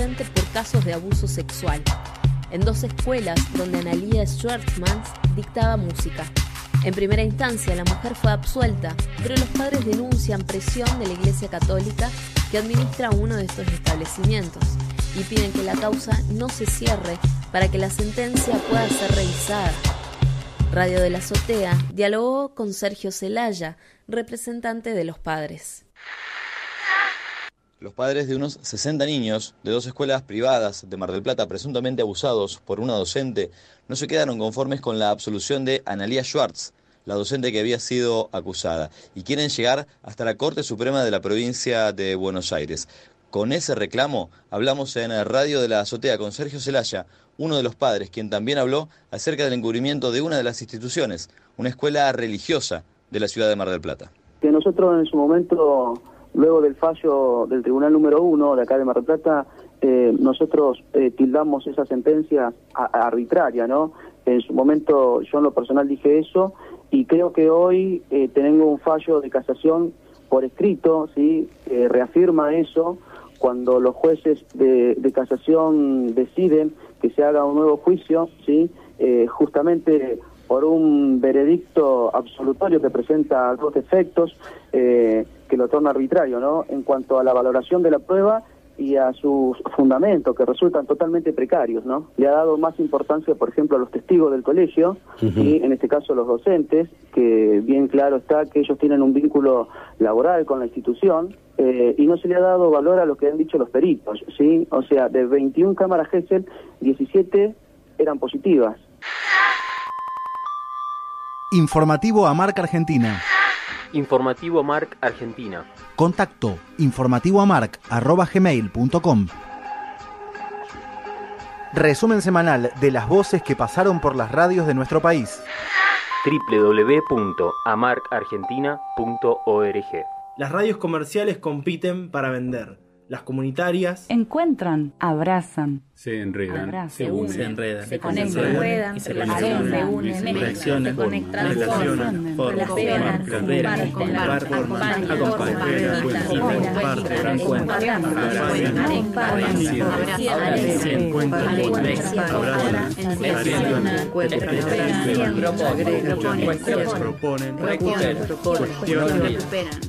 por casos de abuso sexual, en dos escuelas donde Analia Schwartzman dictaba música. En primera instancia, la mujer fue absuelta, pero los padres denuncian presión de la Iglesia Católica que administra uno de estos establecimientos y piden que la causa no se cierre para que la sentencia pueda ser revisada. Radio de la Azotea dialogó con Sergio Celaya, representante de los padres. Los padres de unos 60 niños de dos escuelas privadas de Mar del Plata presuntamente abusados por una docente no se quedaron conformes con la absolución de Analia Schwartz, la docente que había sido acusada, y quieren llegar hasta la Corte Suprema de la provincia de Buenos Aires. Con ese reclamo hablamos en Radio de la Azotea con Sergio Celaya, uno de los padres, quien también habló acerca del encubrimiento de una de las instituciones, una escuela religiosa de la ciudad de Mar del Plata. Que nosotros en su momento, luego del fallo del Tribunal número uno de acá de Mar del Plata, eh, nosotros eh, tildamos esa sentencia arbitraria, ¿no? En su momento yo en lo personal dije eso y creo que hoy eh, tenemos un fallo de casación por escrito, ¿sí? reafirma eso cuando los jueces de, de casación deciden que se haga un nuevo juicio, ¿sí? Eh, justamente por un veredicto absolutorio que presenta dos defectos eh, que lo torna arbitrario, ¿no? En cuanto a la valoración de la prueba y a sus fundamentos que resultan totalmente precarios, ¿no? Le ha dado más importancia, por ejemplo, a los testigos del colegio y en este caso los docentes, que bien claro está que ellos tienen un vínculo laboral con la institución eh, y no se le ha dado valor a lo que han dicho los peritos, ¿sí? O sea, de 21 cámaras Gesell, 17 eran positivas. Informativo a Marca Argentina. Informativo Marc Argentina. Contacto informativoamarc.gmail.com Resumen semanal de las voces que pasaron por las radios de nuestro país. www.amarcargentina.org Las radios comerciales compiten para vender. Las comunitarias encuentran, abrazan, se enredan, Abrazan, se unen, se enredan, se conectan, y se se relacionan, reaccionan, relacionan, forman, cooperan, comparten, acompañan, encuentran, abrazan, cuestionan,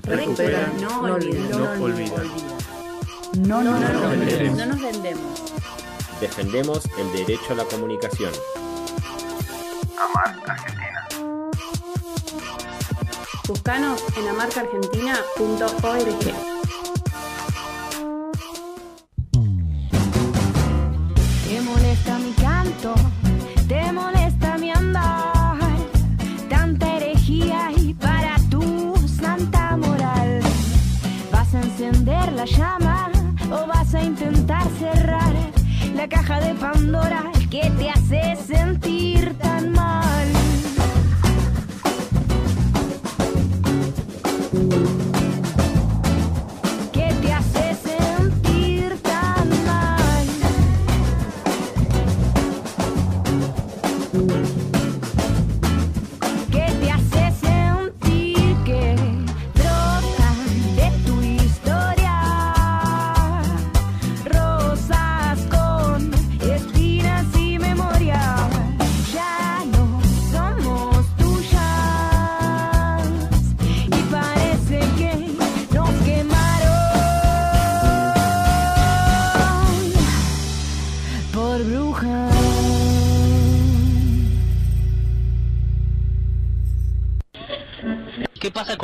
recuperan, no no olvidan. olvidan. no nos No vendemos. no nos vendemos. Defendemos el derecho a la comunicación. Buscanos en amarcaargentina.org. Te molesta mi canto, te molesta mi andar, tanta herejía la caja de Pandora que te hace sentir tan mal?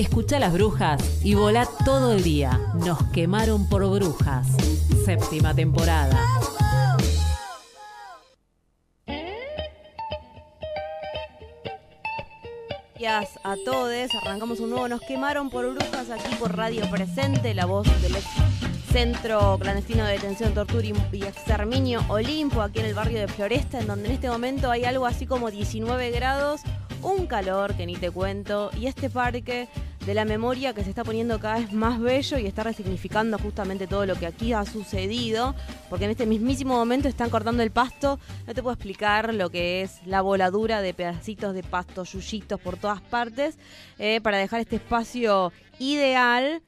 Escucha las brujas y volá todo el día. Nos quemaron por brujas. Séptima temporada. Gracias a todos. Arrancamos un nuevo Nos quemaron por brujas aquí por Radio Presente, la voz del ex Centro Clandestino de Detención, Tortura y Exterminio Olimpo, aquí en el barrio de Floresta, en donde en este momento hay algo así como 19 grados, un calor que ni te cuento, y este parque de la memoria que se está poniendo cada vez más bello y está resignificando justamente todo lo que aquí ha sucedido, porque en este mismísimo momento están cortando el pasto, no te puedo explicar lo que es la voladura de pedacitos de pasto, yuyitos por todas partes, eh, para dejar este espacio ideal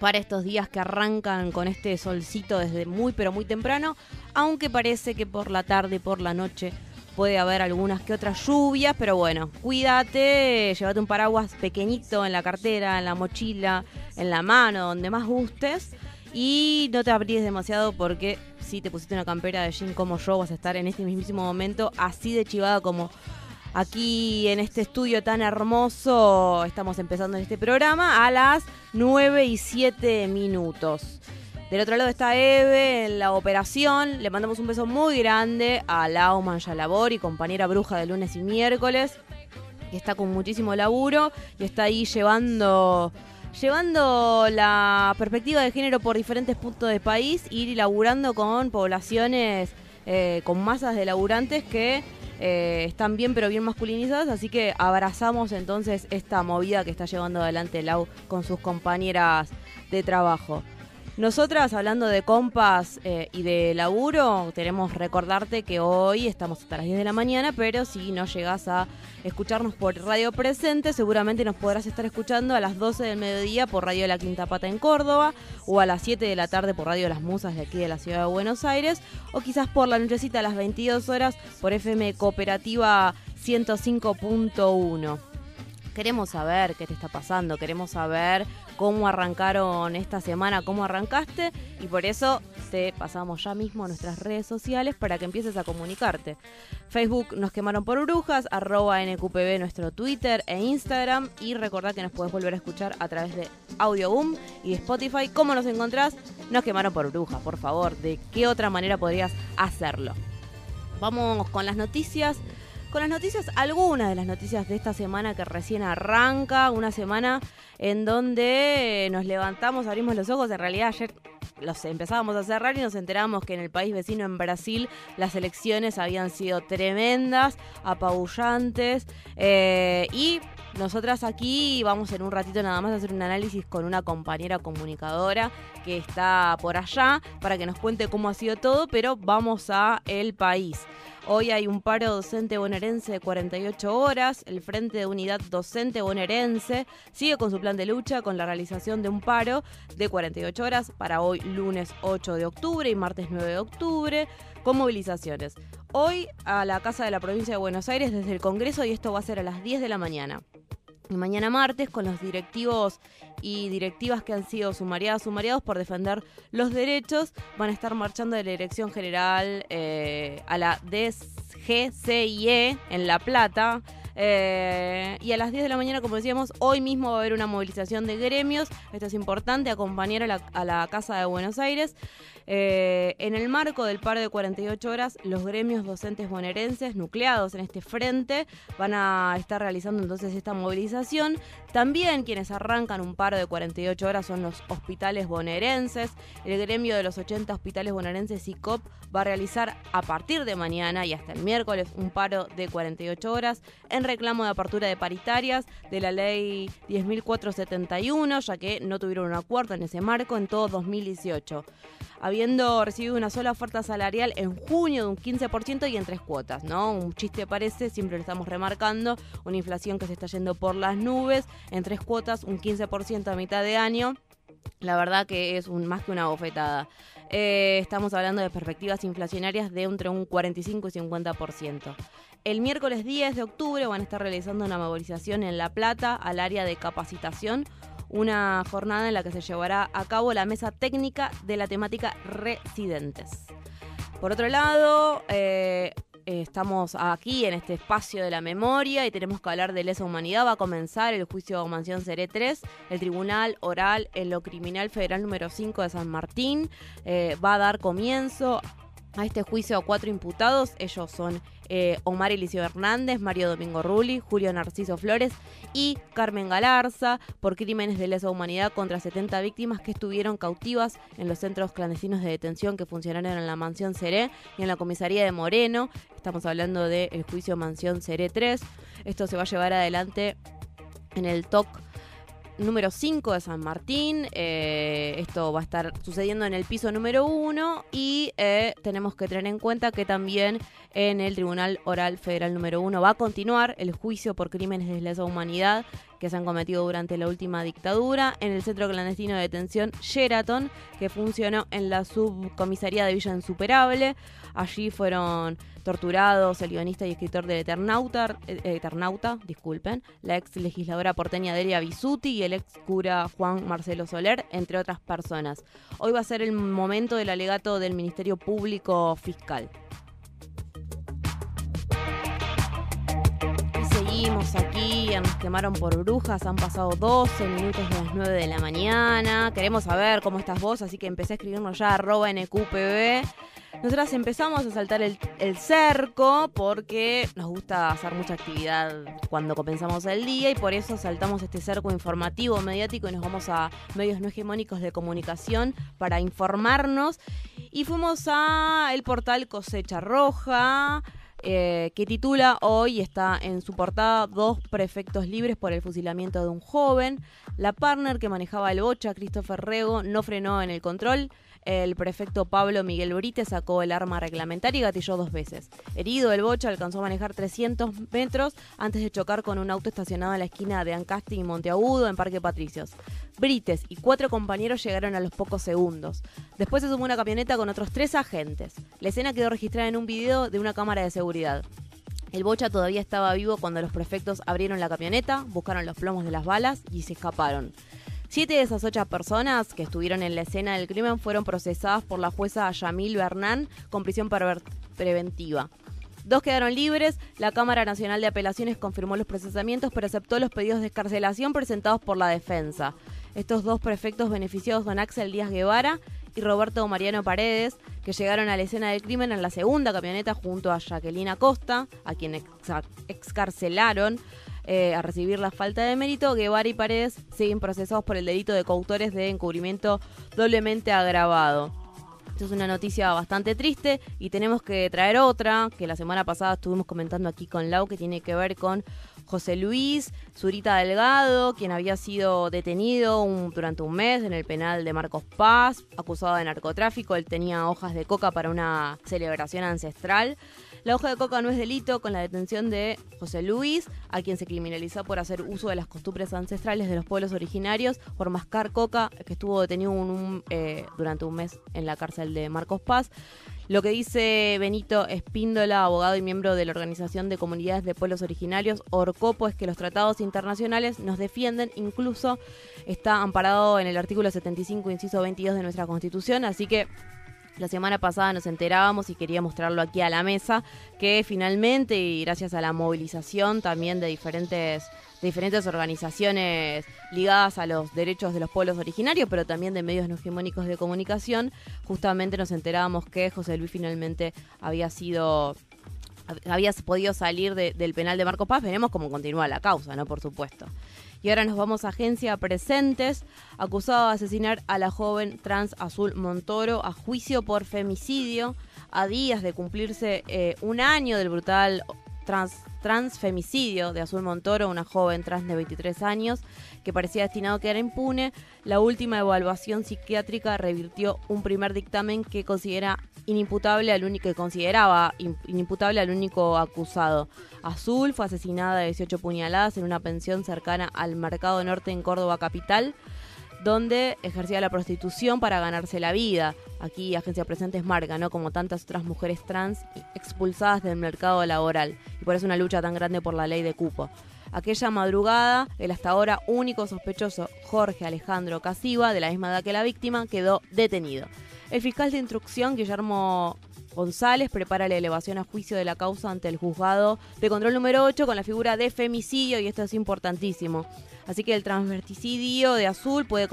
para estos días que arrancan con este solcito desde muy pero muy temprano, aunque parece que por la tarde por la noche puede haber algunas que otras lluvias, pero bueno, cuídate, llévate un paraguas pequeñito en la cartera, en la mochila, en la mano, donde más gustes. Y no te abríes demasiado porque si te pusiste una campera de jean como yo, vas a estar en este mismísimo momento así de chivada como aquí en este estudio tan hermoso. Estamos empezando este programa a las 9 y 7 minutos. Del otro lado está Eve en la operación. Le mandamos un beso muy grande a Lau Manjalabor y compañera bruja de lunes y miércoles, que está con muchísimo laburo y está ahí llevando llevando la perspectiva de género por diferentes puntos del país y laburando con poblaciones, eh, con masas de laburantes que eh, están bien pero bien masculinizadas, así que abrazamos entonces esta movida que está llevando adelante Lau con sus compañeras de trabajo. Nosotras, hablando de compas eh, y de laburo, queremos recordarte que hoy estamos hasta las 10 de la mañana, pero si no llegas a escucharnos por Radio Presente, seguramente nos podrás estar escuchando a las 12 del mediodía por Radio La Quinta Pata en Córdoba, o a las 7 de la tarde por Radio Las Musas de aquí de la ciudad de Buenos Aires, o quizás por la nochecita a las 22 horas por FM Cooperativa 105.1. Queremos saber qué te está pasando, queremos saber cómo arrancaron esta semana, cómo arrancaste y por eso te pasamos ya mismo a nuestras redes sociales para que empieces a comunicarte. Facebook nos quemaron por brujas, arroba NQPB nuestro Twitter e Instagram y recordá que nos puedes volver a escuchar a través de Audioboom y de Spotify. ¿Cómo nos encontrás? Nos quemaron por brujas, por favor. ¿De qué otra manera podrías hacerlo? Vamos con las noticias con las noticias, algunas de las noticias de esta semana que recién arranca, una semana en donde nos levantamos, abrimos los ojos, en realidad ayer los empezábamos a cerrar y nos enteramos que en el país vecino, en Brasil, las elecciones habían sido tremendas, apabullantes eh, y nosotras aquí vamos en un ratito nada más a hacer un análisis con una compañera comunicadora que está por allá para que nos cuente cómo ha sido todo, pero vamos a el país. Hoy hay un paro docente bonaerense de 48 horas. El Frente de Unidad Docente Bonaerense sigue con su plan de lucha con la realización de un paro de 48 horas para hoy lunes 8 de octubre y martes 9 de octubre con movilizaciones. Hoy a la Casa de la Provincia de Buenos Aires desde el Congreso y esto va a ser a las 10 de la mañana. Y mañana martes con los directivos y directivas que han sido sumariadas, sumariados por defender los derechos, van a estar marchando de la Dirección General eh, a la DGCIE en La Plata. Eh, y a las 10 de la mañana, como decíamos, hoy mismo va a haber una movilización de gremios. Esto es importante, acompañar a la, a la Casa de Buenos Aires. Eh, en el marco del paro de 48 horas, los gremios docentes bonaerenses nucleados en este frente van a estar realizando entonces esta movilización. También quienes arrancan un paro de 48 horas son los hospitales bonaerenses. El gremio de los 80 hospitales bonaerenses ICOP va a realizar a partir de mañana y hasta el miércoles un paro de 48 horas en reclamo de apertura de paritarias de la ley 10.471, ya que no tuvieron un acuerdo en ese marco en todo 2018 habiendo recibido una sola oferta salarial en junio de un 15% y en tres cuotas, ¿no? Un chiste parece, siempre lo estamos remarcando, una inflación que se está yendo por las nubes, en tres cuotas, un 15% a mitad de año. La verdad que es un, más que una bofetada. Eh, estamos hablando de perspectivas inflacionarias de entre un 45 y 50%. El miércoles 10 de octubre van a estar realizando una movilización en La Plata al área de capacitación una jornada en la que se llevará a cabo la mesa técnica de la temática residentes. Por otro lado, eh, estamos aquí en este espacio de la memoria y tenemos que hablar de lesa humanidad. Va a comenzar el juicio Mansión Seré 3, el Tribunal Oral en lo Criminal Federal número 5 de San Martín. Eh, va a dar comienzo a este juicio a cuatro imputados. Ellos son eh, Omar Eliseo Hernández, Mario Domingo Rulli, Julio Narciso Flores y Carmen Galarza por crímenes de lesa humanidad contra 70 víctimas que estuvieron cautivas en los centros clandestinos de detención que funcionaron en la mansión Seré y en la comisaría de Moreno. Estamos hablando del juicio Mansión Seré 3. Esto se va a llevar adelante en el TOC número 5 de San Martín. Eh, esto va a estar sucediendo en el piso número 1 y eh, tenemos que tener en cuenta que también en el Tribunal Oral Federal número 1 va a continuar el juicio por crímenes de lesa humanidad que se han cometido durante la última dictadura en el centro clandestino de detención Sheraton, que funcionó en la subcomisaría de Villa Insuperable. Allí fueron torturados el guionista y escritor del Eternauta, eh, Eternauta disculpen, la ex legisladora porteña Delia Bisuti y el ex cura Juan Marcelo Soler, entre otras personas. Hoy va a ser el momento del alegato del Ministerio Público Fiscal. Seguimos aquí, nos quemaron por brujas, han pasado 12 minutos de las 9 de la mañana, queremos saber cómo estás vos, así que empecé a escribirnos ya arroba NQPB. Nosotras empezamos a saltar el, el, cerco porque nos gusta hacer mucha actividad cuando comenzamos el día y por eso saltamos este cerco informativo, mediático y nos vamos a medios no hegemónicos de comunicación para informarnos. Y fuimos a el portal Cosecha Roja, eh, que titula hoy, está en su portada, dos prefectos libres por el fusilamiento de un joven. La partner que manejaba el bocha, Christopher Rego, no frenó en el control. El prefecto Pablo Miguel Brite sacó el arma reglamentaria y gatilló dos veces. Herido, el bocha alcanzó a manejar 300 metros antes de chocar con un auto estacionado en la esquina de Ancasti y Monteagudo en Parque Patricios. Brites y cuatro compañeros llegaron a los pocos segundos. Después se sumó una camioneta con otros tres agentes. La escena quedó registrada en un video de una cámara de seguridad. El bocha todavía estaba vivo cuando los prefectos abrieron la camioneta, buscaron los plomos de las balas y se escaparon. Siete de esas ocho personas que estuvieron en la escena del crimen fueron procesadas por la jueza Yamil Bernán con prisión preventiva. Dos quedaron libres. La Cámara Nacional de Apelaciones confirmó los procesamientos, pero aceptó los pedidos de escarcelación presentados por la defensa. Estos dos prefectos beneficiados son Axel Díaz Guevara y Roberto Mariano Paredes, que llegaron a la escena del crimen en la segunda camioneta junto a Jacqueline Acosta, a quien excarcelaron. Eh, a recibir la falta de mérito, Guevara y Paredes siguen procesados por el delito de coautores de encubrimiento doblemente agravado. Esto es una noticia bastante triste y tenemos que traer otra que la semana pasada estuvimos comentando aquí con Lau que tiene que ver con José Luis Zurita Delgado, quien había sido detenido durante un mes en el penal de Marcos Paz, acusado de narcotráfico. Él tenía hojas de coca para una celebración ancestral. La hoja de coca no es delito con la detención de José Luis, a quien se criminalizó por hacer uso de las costumbres ancestrales de los pueblos originarios, por mascar coca, que estuvo detenido eh, durante un mes en la cárcel de Marcos Paz. Lo que dice Benito Espíndola, abogado y miembro de la Organización de Comunidades de Pueblos Originarios, Orcopo, es que los tratados internacionales nos defienden, incluso está amparado en el artículo 75, inciso 22 de nuestra Constitución, así que la semana pasada nos enterábamos y quería mostrarlo aquí a la mesa, que finalmente, y gracias a la movilización también de diferentes, de diferentes organizaciones ligadas a los derechos de los pueblos originarios, pero también de medios no hegemónicos de comunicación, justamente nos enterábamos que José Luis finalmente había sido había podido salir del penal de Marco Paz, veremos cómo continúa la causa, ¿no? Por supuesto. Y ahora nos vamos a Agencia Presentes, acusado de asesinar a la joven trans Azul Montoro a juicio por femicidio, a días de cumplirse eh, un año del brutal trans, transfemicidio de Azul Montoro, una joven trans de 23 años que parecía destinado a quedar impune. La última evaluación psiquiátrica revirtió un primer dictamen que considera inimputable al único que consideraba inimputable al único acusado. Azul fue asesinada de 18 puñaladas en una pensión cercana al Mercado Norte en Córdoba capital, donde ejercía la prostitución para ganarse la vida. Aquí Agencia Presentes marca, ¿no? Como tantas otras mujeres trans expulsadas del mercado laboral. Y por eso una lucha tan grande por la ley de cupo. Aquella madrugada, el hasta ahora único sospechoso Jorge Alejandro Casiva, de la misma edad que la víctima, quedó detenido. El fiscal de instrucción, Guillermo González, prepara la elevación a juicio de la causa ante el juzgado de control número 8 con la figura de femicidio y esto es importantísimo. Así que el transverticidio de Azul puede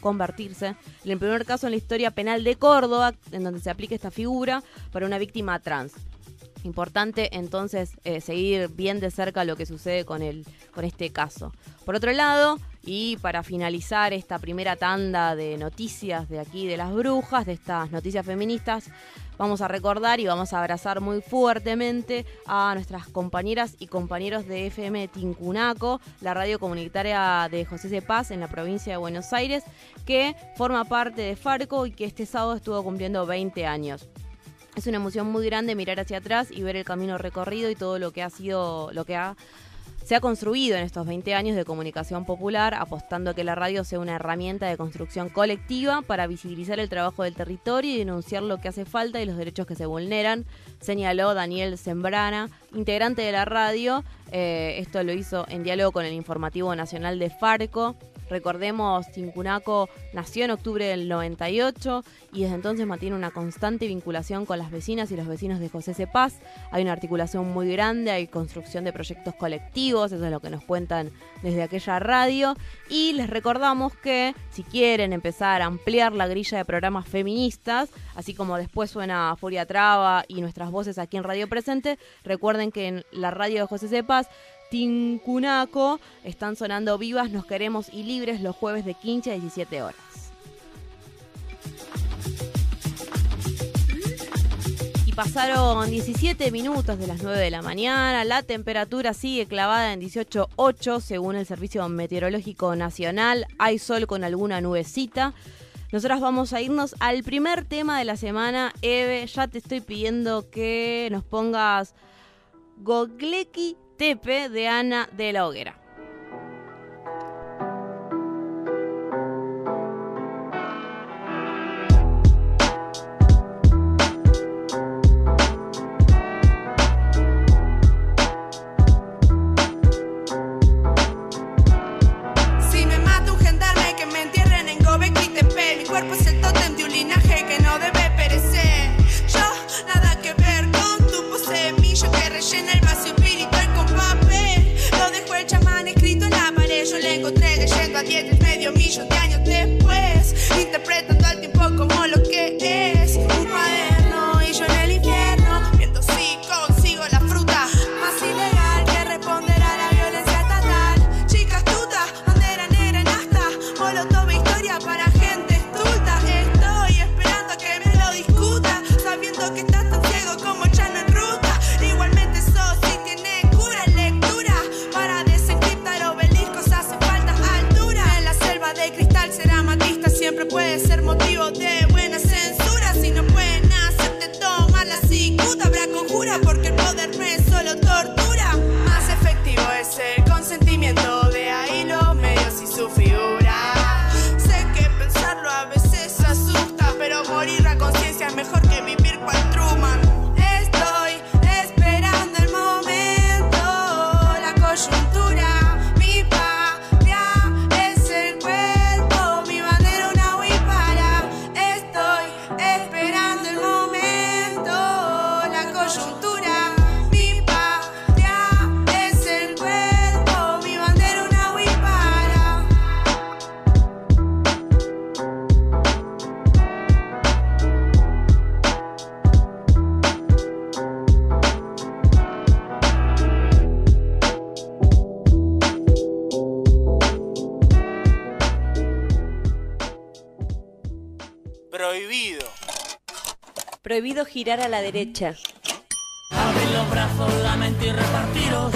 convertirse en el primer caso en la historia penal de Córdoba en donde se aplique esta figura para una víctima trans. Importante entonces eh, seguir bien de cerca lo que sucede con, el, con este caso. Por otro lado, y para finalizar esta primera tanda de noticias de aquí de las brujas, de estas noticias feministas, vamos a recordar y vamos a abrazar muy fuertemente a nuestras compañeras y compañeros de FM Tincunaco, la radio comunitaria de José C. Paz en la provincia de Buenos Aires, que forma parte de Farco y que este sábado estuvo cumpliendo 20 años. Es una emoción muy grande mirar hacia atrás y ver el camino recorrido y todo lo que ha sido, lo que ha se ha construido en estos 20 años de comunicación popular, apostando a que la radio sea una herramienta de construcción colectiva para visibilizar el trabajo del territorio y denunciar lo que hace falta y los derechos que se vulneran, señaló Daniel Sembrana, integrante de la radio. Eh, esto lo hizo en diálogo con el Informativo Nacional de Farco. Recordemos, Tincunaco nació en octubre del 98 y desde entonces mantiene una constante vinculación con las vecinas y los vecinos de José C. Paz. Hay una articulación muy grande, hay construcción de proyectos colectivos, eso es lo que nos cuentan desde aquella radio. Y les recordamos que si quieren empezar a ampliar la grilla de programas feministas, así como después suena Furia Traba y nuestras voces aquí en Radio Presente, recuerden que en la radio de José C. Paz Tincunaco están sonando vivas, nos queremos y libres los jueves de 15 a 17 horas. Y pasaron 17 minutos de las 9 de la mañana, la temperatura sigue clavada en 18.8 según el Servicio Meteorológico Nacional, hay sol con alguna nubecita. Nosotras vamos a irnos al primer tema de la semana. Eve, ya te estoy pidiendo que nos pongas Gogleki Tepe de Ana de la Hoguera. 10 girar a la derecha. Abrir los brazos, la mente y repartiros.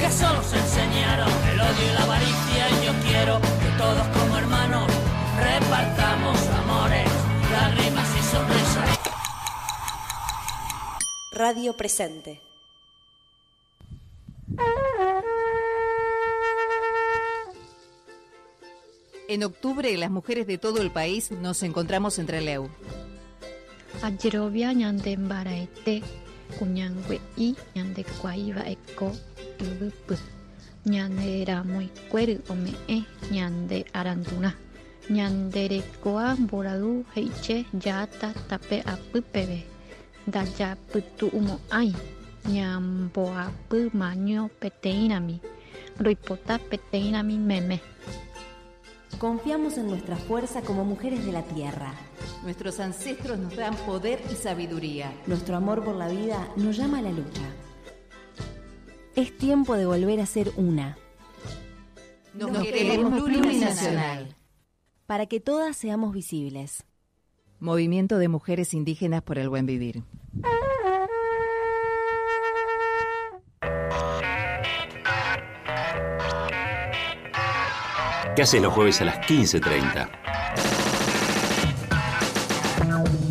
Que solo os enseñaron el odio y la avaricia. Y yo quiero que todos como hermanos repartamos amores, lágrimas y sonrisas. Radio presente. En octubre, las mujeres de todo el país nos encontramos en Trelew. Ayerovia ñande mbaraete kuñangue y ñande kuaiva eko yvypy ñande ramoikuéry ome'ẽ arandura ñande rekoa mboradu he'iche játa tape apýpeve ndajapytu'umo'ãi ñamboapy maño peteĩrami roipota peteĩrami meme Confiamos en nuestra fuerza como mujeres de la tierra. Nuestros ancestros nos dan poder y sabiduría. Nuestro amor por la vida nos llama a la lucha. Es tiempo de volver a ser una. Nos, nos queremos plurinacional. Para que todas seamos visibles. Movimiento de Mujeres Indígenas por el Buen Vivir. ¿Qué haces los jueves a las 15.30?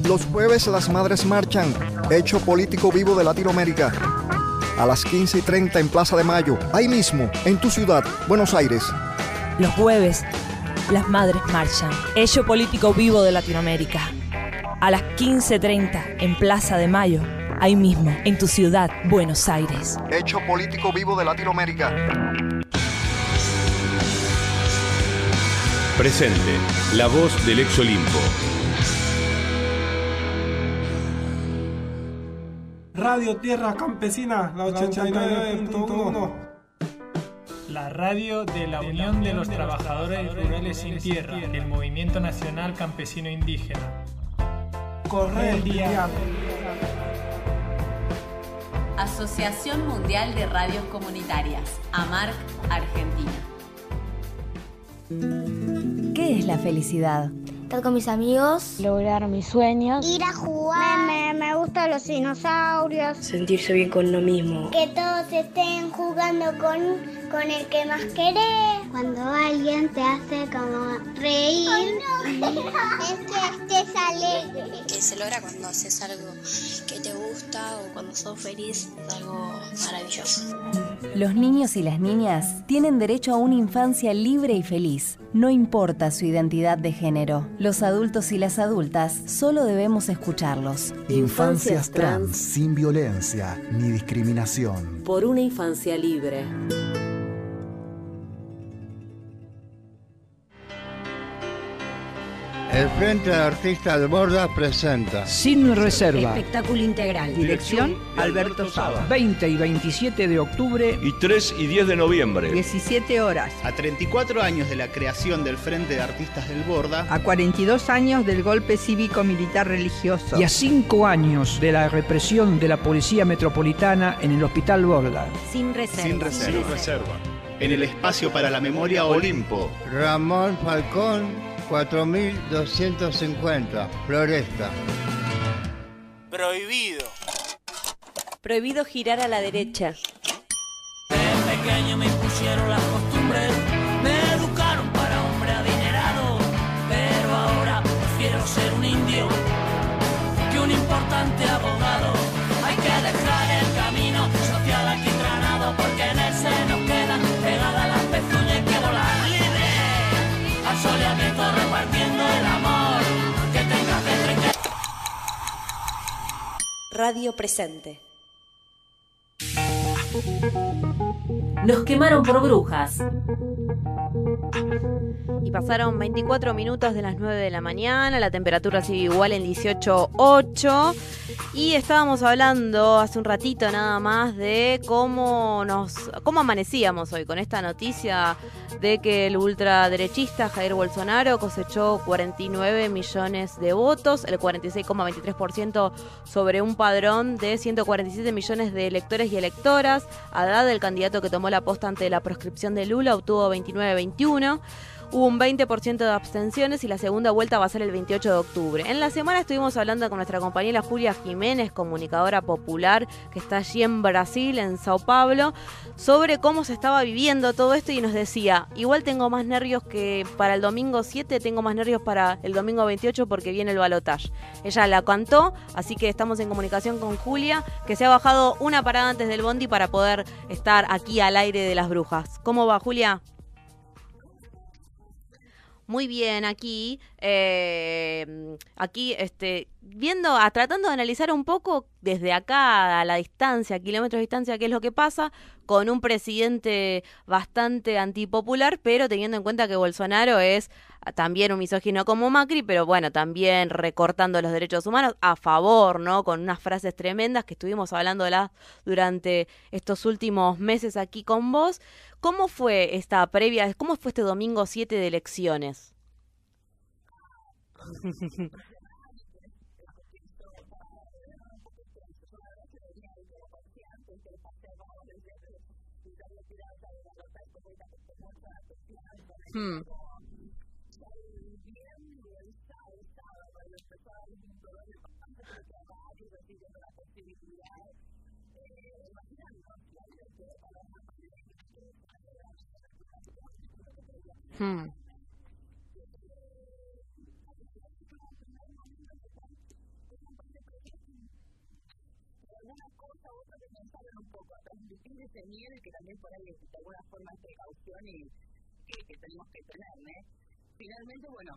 Los jueves las madres marchan, hecho político vivo de Latinoamérica. A las 15 y 30 en Plaza de Mayo, ahí mismo, en tu ciudad, Buenos Aires. Los jueves, las madres marchan, hecho político vivo de Latinoamérica. A las 15.30 en Plaza de Mayo, ahí mismo, en tu ciudad, Buenos Aires. Hecho político vivo de Latinoamérica. Presente, la voz del ex Olimpo. Radio Tierra Campesina, la 89.1. La radio de la Unión de los Trabajadores Rurales Sin Tierra, el Movimiento Nacional Campesino Indígena. Corre día. Asociación Mundial de Radios Comunitarias, AMARC, Argentina. ¿Qué es la felicidad? Estar con mis amigos. Lograr mis sueños. Ir a jugar. Me, me, me gustan los dinosaurios. Sentirse bien con lo mismo. Que todos estén jugando con, con el que más querés. Cuando alguien te hace como reír. Ay, no. es que estés alegre. Que se logra cuando haces algo que te gusta o cuando sos feliz. Es algo maravilloso. Los niños y las niñas tienen derecho a una infancia libre y feliz. No importa su identidad de género. Los adultos y las adultas solo debemos escucharlos. Infancias trans sin violencia ni discriminación. Por una infancia libre. El Frente de Artistas de Borda presenta Sin Reserva. Espectáculo integral. Dirección Alberto Saba. 20 y 27 de octubre. Y 3 y 10 de noviembre. 17 horas. A 34 años de la creación del Frente de Artistas del Borda. A 42 años del golpe cívico-militar religioso. Y a 5 años de la represión de la Policía Metropolitana en el Hospital Borda. Sin reserva. Sin reserva. Sin reserva. En el espacio para la memoria Olimpo. Ramón Falcón 4250, Floresta. Prohibido. Prohibido girar a la derecha. De pequeño me impusieron las Radio presente. Nos quemaron por brujas. Y pasaron 24 minutos de las 9 de la mañana, la temperatura sigue igual en 18.8 y estábamos hablando hace un ratito nada más de cómo nos cómo amanecíamos hoy con esta noticia de que el ultraderechista Jair Bolsonaro cosechó 49 millones de votos, el 46,23% sobre un padrón de 147 millones de electores y electoras. Haddad, el candidato que tomó la posta ante la proscripción de Lula, obtuvo 29-21. Hubo un 20% de abstenciones y la segunda vuelta va a ser el 28 de octubre. En la semana estuvimos hablando con nuestra compañera Julia Jiménez, comunicadora popular que está allí en Brasil, en Sao Paulo, sobre cómo se estaba viviendo todo esto y nos decía, igual tengo más nervios que para el domingo 7, tengo más nervios para el domingo 28 porque viene el balotaje. Ella la cantó, así que estamos en comunicación con Julia, que se ha bajado una parada antes del bondi para poder estar aquí al aire de las brujas. ¿Cómo va, Julia? Muy bien aquí, eh, aquí este, viendo, a, tratando de analizar un poco desde acá a la distancia, kilómetros de distancia, qué es lo que pasa con un presidente bastante antipopular, pero teniendo en cuenta que Bolsonaro es también un misógino como Macri, pero bueno, también recortando los derechos humanos a favor, ¿no? Con unas frases tremendas que estuvimos hablando de las durante estos últimos meses aquí con vos. ¿Cómo fue esta previa, cómo fue este domingo 7 de elecciones? Hmm. Hmm. ese miedo y que también por ahí de alguna forma es precaución y que, que tenemos que tener, ¿eh? Finalmente, bueno,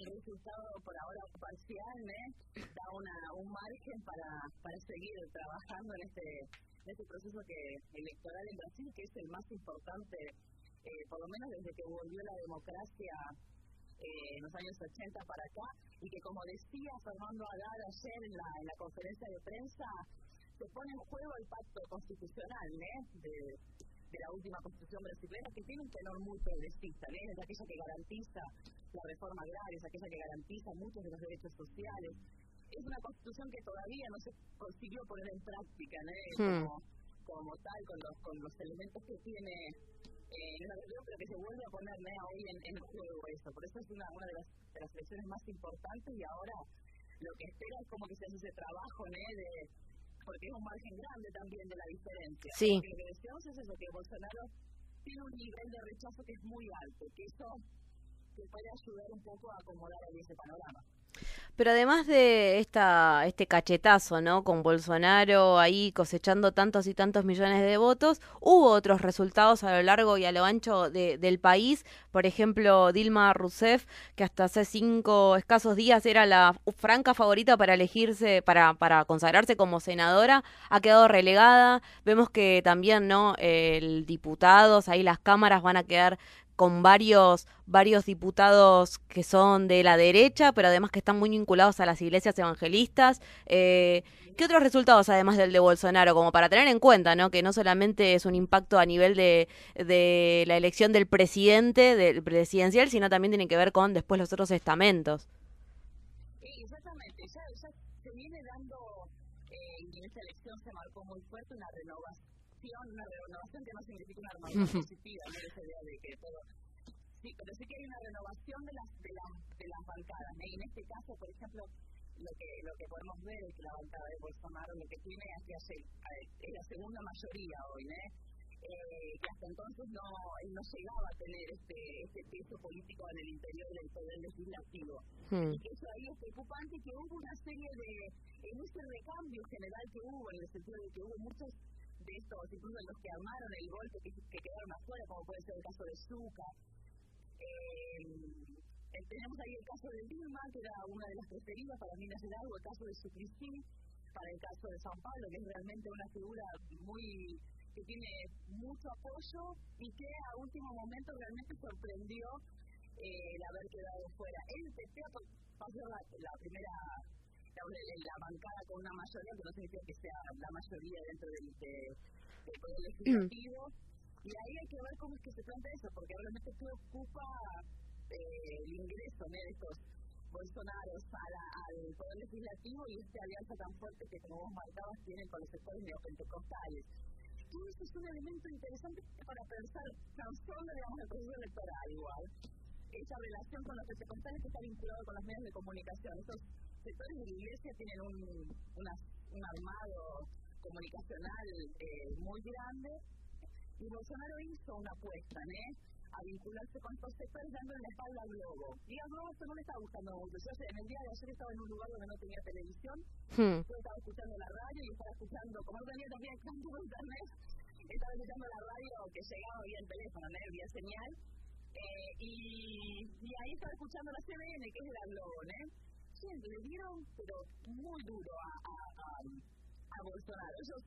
el resultado por ahora parcial ¿eh? da una, un margen para, para seguir trabajando en este, en este proceso que electoral en Brasil, que es el más importante, eh, por lo menos desde que volvió la democracia eh, en los años 80 para acá, y que como decía Fernando Haddad ayer en la, en la conferencia de prensa, se pone en juego el pacto constitucional ¿eh? de, de la última constitución brasileña, que tiene un tenor muy progresista, ¿eh? es aquella que garantiza la reforma agraria, es aquella que garantiza muchos de los derechos sociales. Es una constitución que todavía no se consiguió poner en práctica. Hmm. como, como, tal, con los, con los elementos que tiene eh, en la pero que se vuelve a poner hoy en, en juego eso. Por eso es una, una de, las, de las elecciones más importantes y ahora lo que espera es como que se hace ese trabajo ¿no? de porque es un margen grande también de la diferencia. Sí. Lo que decíamos es eso, que Bolsonaro tiene un nivel de rechazo que es muy alto, que eso que puede ayudar un poco a acomodar ahí ese panorama. Pero además de esta, este cachetazo, ¿no? Con Bolsonaro ahí cosechando tantos y tantos millones de votos, hubo otros resultados a lo largo y a lo ancho de, del país. Por ejemplo, Dilma Rousseff, que hasta hace cinco escasos días era la franca favorita para elegirse, para, para consagrarse como senadora, ha quedado relegada. Vemos que también, ¿no? El diputados, ahí las cámaras van a quedar con varios, varios diputados que son de la derecha, pero además que están muy vinculados a las iglesias evangelistas. Eh, ¿Qué otros resultados, además del de Bolsonaro, como para tener en cuenta, ¿no? que no solamente es un impacto a nivel de, de la elección del presidente, del presidencial, sino también tiene que ver con después los otros estamentos? exactamente, ya, se viene dando, eh, en esta elección se marcó muy fuerte una renovación una renovación que no significa una renovación positiva, no esa idea de que todo. Sí, pero sí que hay una renovación de las, de las, de las bancadas. ¿eh? Y en este caso, por ejemplo, lo que, lo que podemos ver es que la bancada de Bolsonaro lo que tiene es, que es la segunda mayoría hoy, ¿eh? Eh, que hasta entonces no, no llegaba a tener este, este peso político en el interior del poder legislativo. Hmm. Y que eso ahí es preocupante que hubo una serie de, en ese recambio general que hubo, en el sentido de que hubo muchos de estos, incluso los que armaron el golpe que, que quedaron afuera, como puede ser el caso de Zucca. Eh, tenemos ahí el caso de Dilma, que era una de las preferidas para Minas Gerais, o el caso de Suplicy, para el caso de San Pablo, que es realmente una figura muy que tiene mucho apoyo y que a último momento realmente sorprendió eh, el haber quedado fuera. El PP pasó la, la primera la bancada con una mayoría, que no significa que sea la mayoría dentro del, Poder Legislativo. y ahí hay que ver cómo es que se plantea eso, porque realmente preocupa eh, el ingreso de estos Bolsonaro al Poder Legislativo y esta alianza tan fuerte que, como vos marcabas, tienen con los sectores neopentecostales. Y eso es un elemento interesante para pensar tan solo, digamos, el proceso electoral igual. Esa relación con los pentecostales que está vinculado con los medios de comunicación. Sectores de la iglesia tienen un, un armado comunicacional eh, muy grande y Bolsonaro hizo una apuesta ¿eh? a vincularse con estos sectores dándole la espalda al globo. Y al globo esto no le está gustando mucho. Yo en el día de ayer estaba en un lugar donde no tenía televisión, hmm. yo estaba escuchando la radio y estaba escuchando, como no tenía también tanto internet, estaba escuchando la radio que llegaba vía el teléfono, ¿no? vía señal. Eh, y, y ahí estaba escuchando la CBN, que es la Globo, ¿eh? le dieron, pero muy duro a, Bolsonaro. Ellos,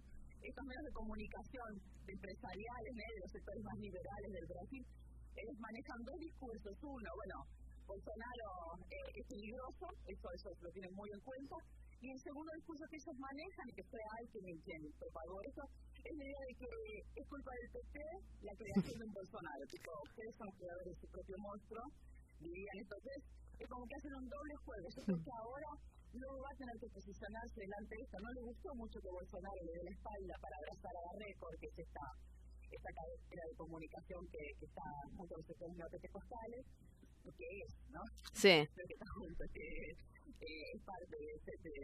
estos medios de comunicación empresariales, de los sectores más liberales del Brasil, ellos manejan dos discursos. Uno, bueno, Bolsonaro eh, es peligroso, eso, eso lo tienen muy en cuenta. Y el segundo discurso que ellos manejan, y que fue alguien quien propagó eso, es la idea de que es culpa del PP la creación de un Bolsonaro. Tipo, ustedes son creadores de su propio monstruo, dirían. Entonces, es como que hacen un doble juego. Yo creo que ahora no va a tener que posicionarse delante de esto. No le gustó mucho que Bolsonaro le dé la espalda para abrazar a la récord, que es esta, esta cadena de comunicación que, que está junto a los sectores neopentecostales, que es, ¿no? Sí. que está junto, que eh, es parte de, este, de,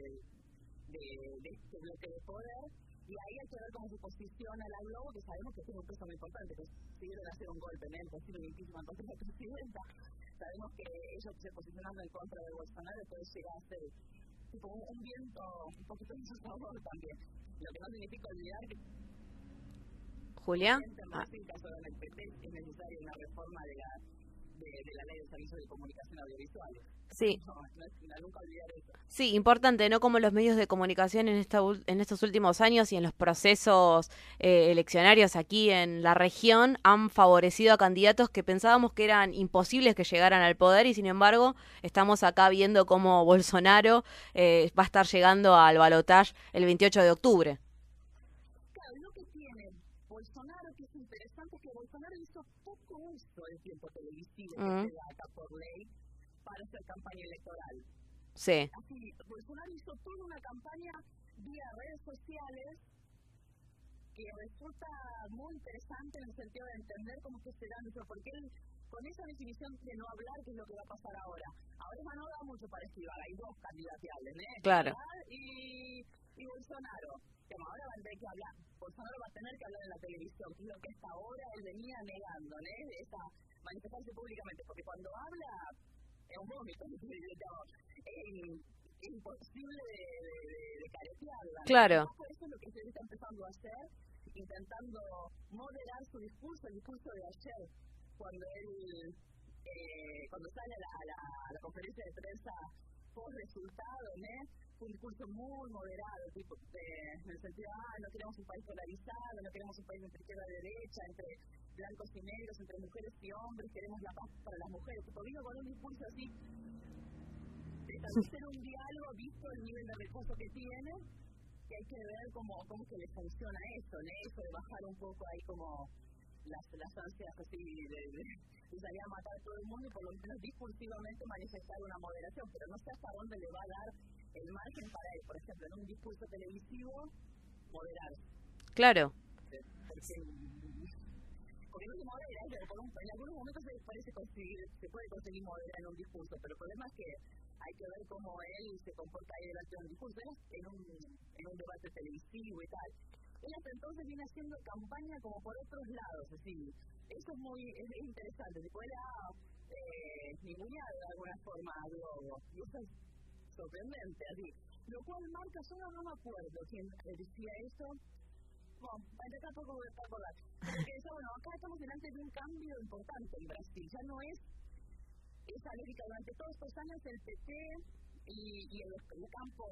de, de este bloque de poder. Y ahí hay que ver cómo se posiciona la Globo, que sabemos que tiene un peso muy importante, que si quieren hacer un golpe en posible muchísimas contra la presidenta, sabemos que ellos se posicionando en contra de Bolsonaro puede llegar a ser tipo un, viento un poquito en su favor también. Lo que no significa olvidar que Julia. En caso del PT es necesaria una reforma de la, de, de la ley de servicios de comunicación audiovisuales. Sí. No, no nunca olvidar eso. Sí, importante, ¿no? Como los medios de comunicación en, esta, en estos últimos años y en los procesos eh, eleccionarios aquí en la región han favorecido a candidatos que pensábamos que eran imposibles que llegaran al poder y sin embargo estamos acá viendo cómo Bolsonaro eh, va a estar llegando al balotaje el 28 de octubre. Uso del tiempo televisivo Mm. que se da acá por ley para hacer campaña electoral. Sí. Así, Bolsonaro hizo toda una campaña vía redes sociales que resulta muy interesante en el sentido de entender cómo es que se eso, porque él, con esa definición de no hablar, ¿qué es lo que va a pasar ahora? Ahora no da mucho para esquivar, hay dos candidateables, ¿eh? Claro. Y, y Bolsonaro. Que ahora va a tener que hablar, Bolsonaro va a tener que hablar en la televisión, que es lo que hasta ahora él venía negando, ¿eh? Esa, manifestarse públicamente, porque cuando habla es un vómito, digamos, es, imposible de, de. Claro. Eso es lo que se está empezando a hacer, intentando moderar su discurso, el discurso de ayer, cuando él, eh, cuando sale a la, a la, a la conferencia de prensa post resultado, ¿eh? fue un discurso muy moderado, tipo, eh, en el sentido, ah, no queremos un país polarizado, no queremos un país entre izquierda y derecha, entre blancos y negros, entre mujeres y hombres, queremos la paz para las mujeres. Tipo, vino con un discurso así, de establecer un diálogo, visto el nivel de recursos que tiene, que hay que ver cómo, cómo que le funciona eso, ¿no? Eso de bajar un poco ahí como las, las ansias así de, de salir a matar a todo el mundo y por lo menos discursivamente manifestar una moderación, pero no sé hasta dónde le va a dar el margen para él, por ejemplo, en un discurso televisivo, moderarse. Claro. Porque, porque no se modera, pero por un, en algunos momentos se, parece conseguir, se puede conseguir moderar en un discurso, pero el problema es que hay que ver cómo él se comporta ahí delante de un discurso, en un, en un debate televisivo y tal. Él hasta entonces viene haciendo campaña como por otros lados, así. Eso es muy es, es interesante, se puede eh, de alguna forma a Globo, y eso es sorprendente, así. Lo cual marca, yo no, me acuerdo quién eh, decía eso, bueno, acá poco de acordar. Porque eso, bueno, acá estamos delante de un cambio importante en Brasil. Ya no es esa lógica. Durante todos estos años el PT y, el campo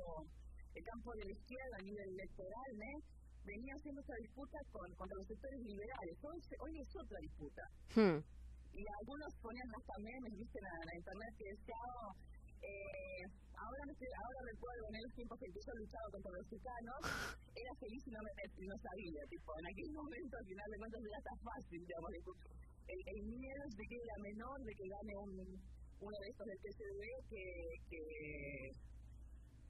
el campo de la izquierda a nivel electoral ¿eh? Venía haciendo esa disputa con, contra los sectores liberales. Hoy, hoy es otra disputa. Hmm. Y algunos ponían hasta memes, viste, en la, en internet que decían, oh, eh, ahora, ahora recuerdo en los tiempos en que yo luchaba contra los chicanos, era feliz y no, me, no sabía, tipo, en aquel momento al final de cuentas era tan fácil, digamos, el, el miedo de que era menor, de que gane un, uno de estos del que, que,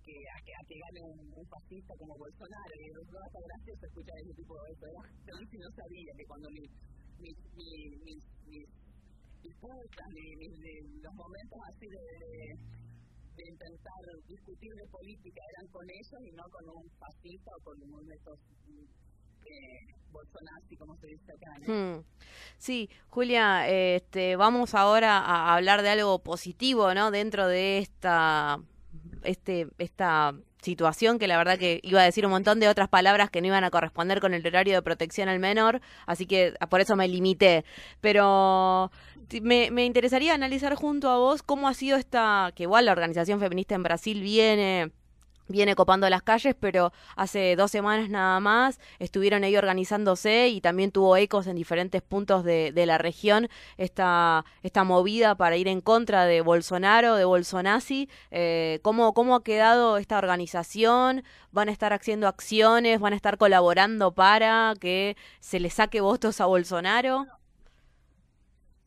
que, a, que, a que gane un, fascista como Bolsonaro, y no va a gracioso escuchar ese tipo de eso, era feliz y no sabía que cuando mis, mis, mis, mis, los momentos así de, de intentar discutir de política eran con ellos y no con un fascista o con uno de estos eh, como se dice acá. ¿no? Hmm. Sí, Julia, este, vamos ahora a hablar de algo positivo, ¿no? Dentro de esta, este, esta situación que la verdad que iba a decir un montón de otras palabras que no iban a corresponder con el horario de protección al menor, así que por eso me limité. Pero me, me interesaría analizar junto a vos cómo ha sido esta, que igual la organización feminista en Brasil viene viene copando las calles, pero hace dos semanas nada más estuvieron ahí organizándose y también tuvo ecos en diferentes puntos de, de la región esta, esta movida para ir en contra de Bolsonaro, de Bolsonasi. Eh, ¿cómo, ¿Cómo ha quedado esta organización? ¿Van a estar haciendo acciones? ¿Van a estar colaborando para que se le saque votos a Bolsonaro?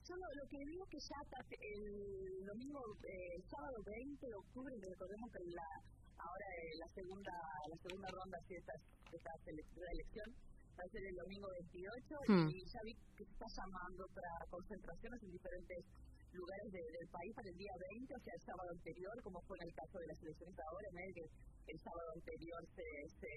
Yo lo, que digo que ya el domingo, eh, sábado 20 de octubre, recordemos que la, la segunda la segunda ronda de esta, esta elección va a ser el domingo 28 Hmm. y ya vi que se está llamando para concentraciones en diferentes lugares de- del país para el día 20, o sea, el sábado anterior, como fue en el caso de las elecciones ahora, en el que el sábado anterior se, se,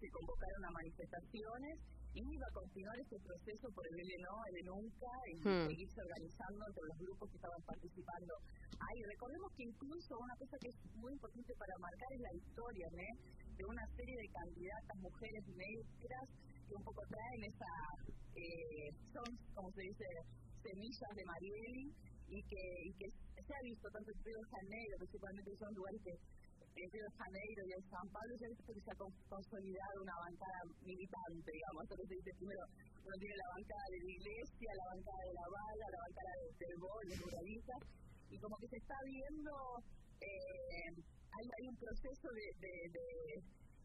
se convocaron a manifestaciones y va a continuar este proceso por el LNO, el nunca y Hmm. seguirse organizando entre los grupos que estaban participando. Ay, recordemos que incluso una cosa que es muy importante para marcar es la historia ¿eh? de una serie de candidatas mujeres negras que un poco traen esa, eh, son, como se dice, semillas de Marieli y que, y que se ha visto tanto en Río de Janeiro, principalmente son lugares que de Janeiro y en San Pablo que se ha con- consolidado una bancada militante, digamos. Entonces se dice primero, uno tiene la bancada de la iglesia, la bancada de la bala, la bancada de Terbol, de muralistas, y como que se está viendo, eh, hay, un proceso de, de, de,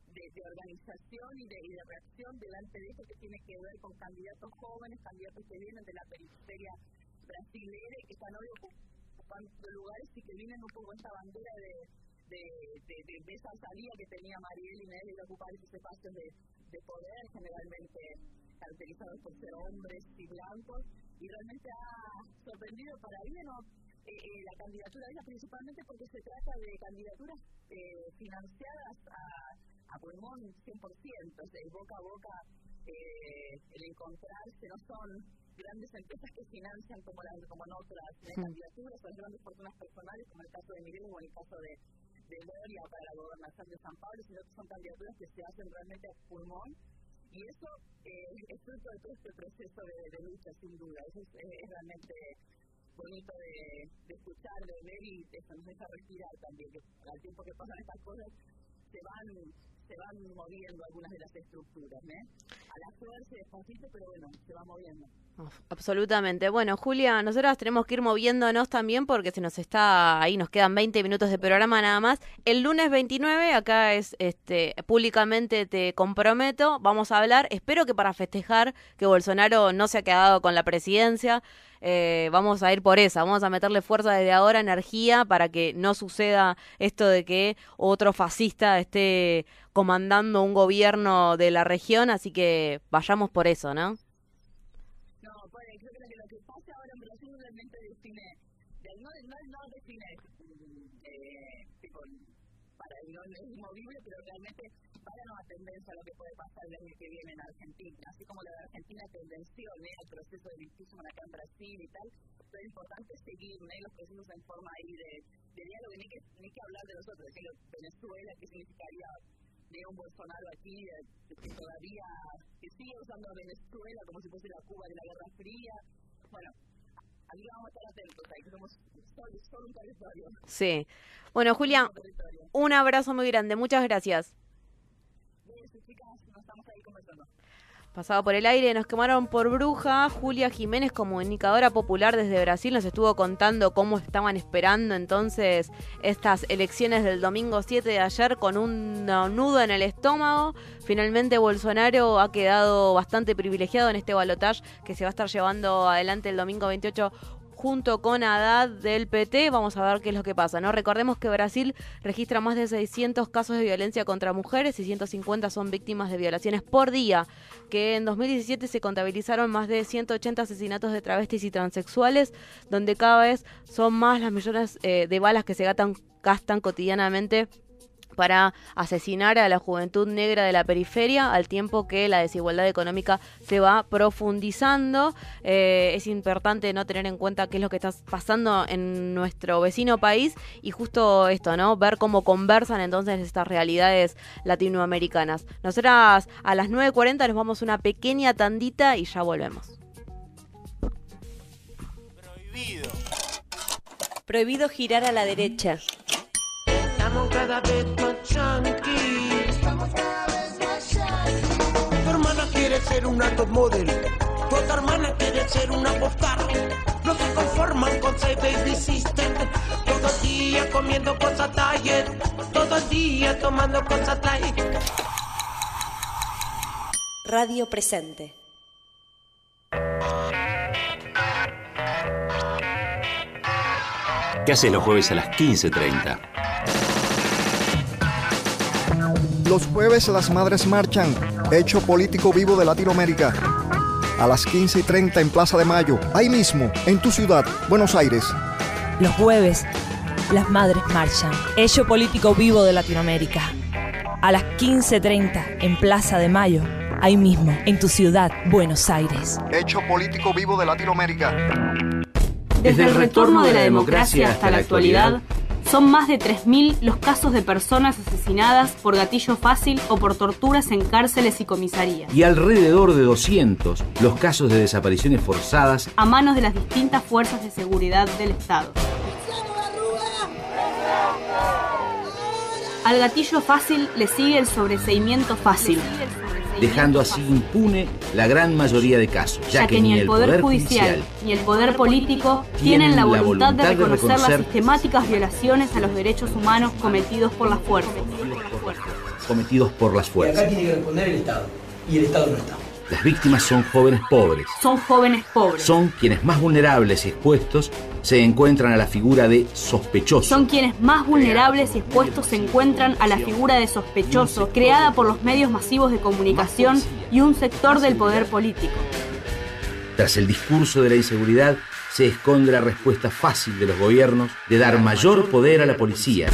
de, de organización y de, de reacción delante de eso que tiene que ver con candidatos jóvenes, candidatos que vienen de la periferia brasilera y que están hoy ocupando lugares y que vienen un poco esta bandera de, de, de, de, de esa salida que tenía Mariel y Nelly de ocupar esos espacios de, de poder, generalmente caracterizados por ser hombres y blancos, y realmente ha sorprendido para bien ¿no? eh, eh, la candidatura de ella, principalmente porque se trata de candidaturas eh, financiadas a, a pulmón 100%, o sea, el boca a boca, eh, el encontrarse, no son grandes empresas que financian como, las, como en otras candidaturas, son grandes fortunas personales, como el caso de Miguel o el caso de, de Gloria para la gobernación de San Pablo, sino que son candidaturas que se hacen realmente a pulmón. Y eso eh, es fruto de todo este proceso de, de lucha, sin duda. Eso es, eh, realmente bonito de, de escuchar, de ver y eso nos deja respirar también, que al tiempo que pasan estas cosas se van se van moviendo algunas de las estructuras, ¿eh? Pero bueno, se va moviendo. Absolutamente. Bueno, Julia, nosotras tenemos que ir moviéndonos también porque se nos está ahí, nos quedan 20 minutos de programa nada más. El lunes 29, acá es este públicamente te comprometo, vamos a hablar, espero que para festejar que Bolsonaro no se ha quedado con la presidencia, eh, vamos a ir por esa, vamos a meterle fuerza desde ahora, energía, para que no suceda esto de que otro fascista esté comandando un gobierno de la región, así que vayamos por eso, ¿no? No, pues creo que lo que, pasa ahora en Brasil realmente define, de, no, no, no define eh, tipo, para no es inmovible, pero realmente para no tendencia a lo que puede pasar el año que viene en Argentina. Así como la de Argentina tendenció al proceso de litismo acá en Brasil y tal, pero es importante seguir ¿eh? los procesos en forma ahí de, de diálogo, ni que, ni que hablar de nosotros, de Venezuela, que significaría de un Bolsonaro aquí, de que todavía, que sigue usando a Venezuela como si fuese la Cuba de la Guerra Fría. Bueno, aquí vamos a estar atentos, ahí somos solo, solo un territorio. Sí. Bueno, Julia, un abrazo muy grande. Muchas gracias. Besos, chicas, nos estamos ahí conversando. Pasado por el aire, nos quemaron por bruja. Julia Jiménez, comunicadora popular desde Brasil, nos estuvo contando cómo estaban esperando entonces estas elecciones del domingo 7 de ayer con un nudo en el estómago. Finalmente Bolsonaro ha quedado bastante privilegiado en este balotaje que se va a estar llevando adelante el domingo 28 junto con Haddad del PT. Vamos a ver qué es lo que pasa, ¿no? Recordemos que Brasil registra más de 600 casos de violencia contra mujeres y 150 son víctimas de violaciones por día, que en 2017 se contabilizaron más de 180 asesinatos de travestis y transexuales, donde cada vez son más las millones eh, de balas que se gastan, gastan cotidianamente para asesinar a la juventud negra de la periferia al tiempo que la desigualdad económica se va profundizando. Eh, es importante no tener en cuenta qué es lo que está pasando en nuestro vecino país y justo esto, ¿no? Ver cómo conversan entonces estas realidades latinoamericanas. Nosotras a las 9.40 nos vamos una pequeña tandita y ya volvemos. Prohibido girar a la derecha. Estamos cada vez más chunky. Estamos cada vez más chunky. Tu hermana quiere ser una top model. Tu otra hermana quiere ser una popstar. No se conforman con ser baby system. Todo el día comiendo cosas diet. Todo el día tomando cosas diet. Radio Presente. ¿Qué haces los jueves a las 15.30? Los jueves las madres marchan, hecho político vivo de Latinoamérica. A las 15 y 30 en Plaza de Mayo, ahí mismo, en tu ciudad, Buenos Aires. Los jueves, las madres marchan, hecho político vivo de Latinoamérica. A las 15.30 en Plaza de Mayo, ahí mismo, en tu ciudad, Buenos Aires. Hecho político vivo de Latinoamérica. Desde el retorno de la democracia hasta la actualidad, son más de 3.000 los casos de personas asesinadas por gatillo fácil o por torturas en cárceles y comisarías. Y alrededor de 200 los casos de desapariciones forzadas a manos de las distintas fuerzas de seguridad del Estado. Al gatillo fácil le sigue el sobreseimiento fácil dejando así impune la gran mayoría de casos, ya, que, ni el Poder, Judicial ni el Poder Político tienen la voluntad, de, reconocer las sistemáticas violaciones a los derechos humanos cometidos por las fuerzas. Cometidos por las fuerzas. Y acá tiene que responder el Estado, y el Estado no está. Las víctimas son jóvenes pobres. Son jóvenes pobres. Son quienes más vulnerables y expuestos se encuentran a la figura de sospechoso. Son quienes más vulnerables y expuestos se encuentran a la figura de sospechoso, creada por los medios masivos de comunicación y un sector del poder político. Tras el discurso de la inseguridad se esconde la respuesta fácil de los gobiernos de dar mayor poder a la policía.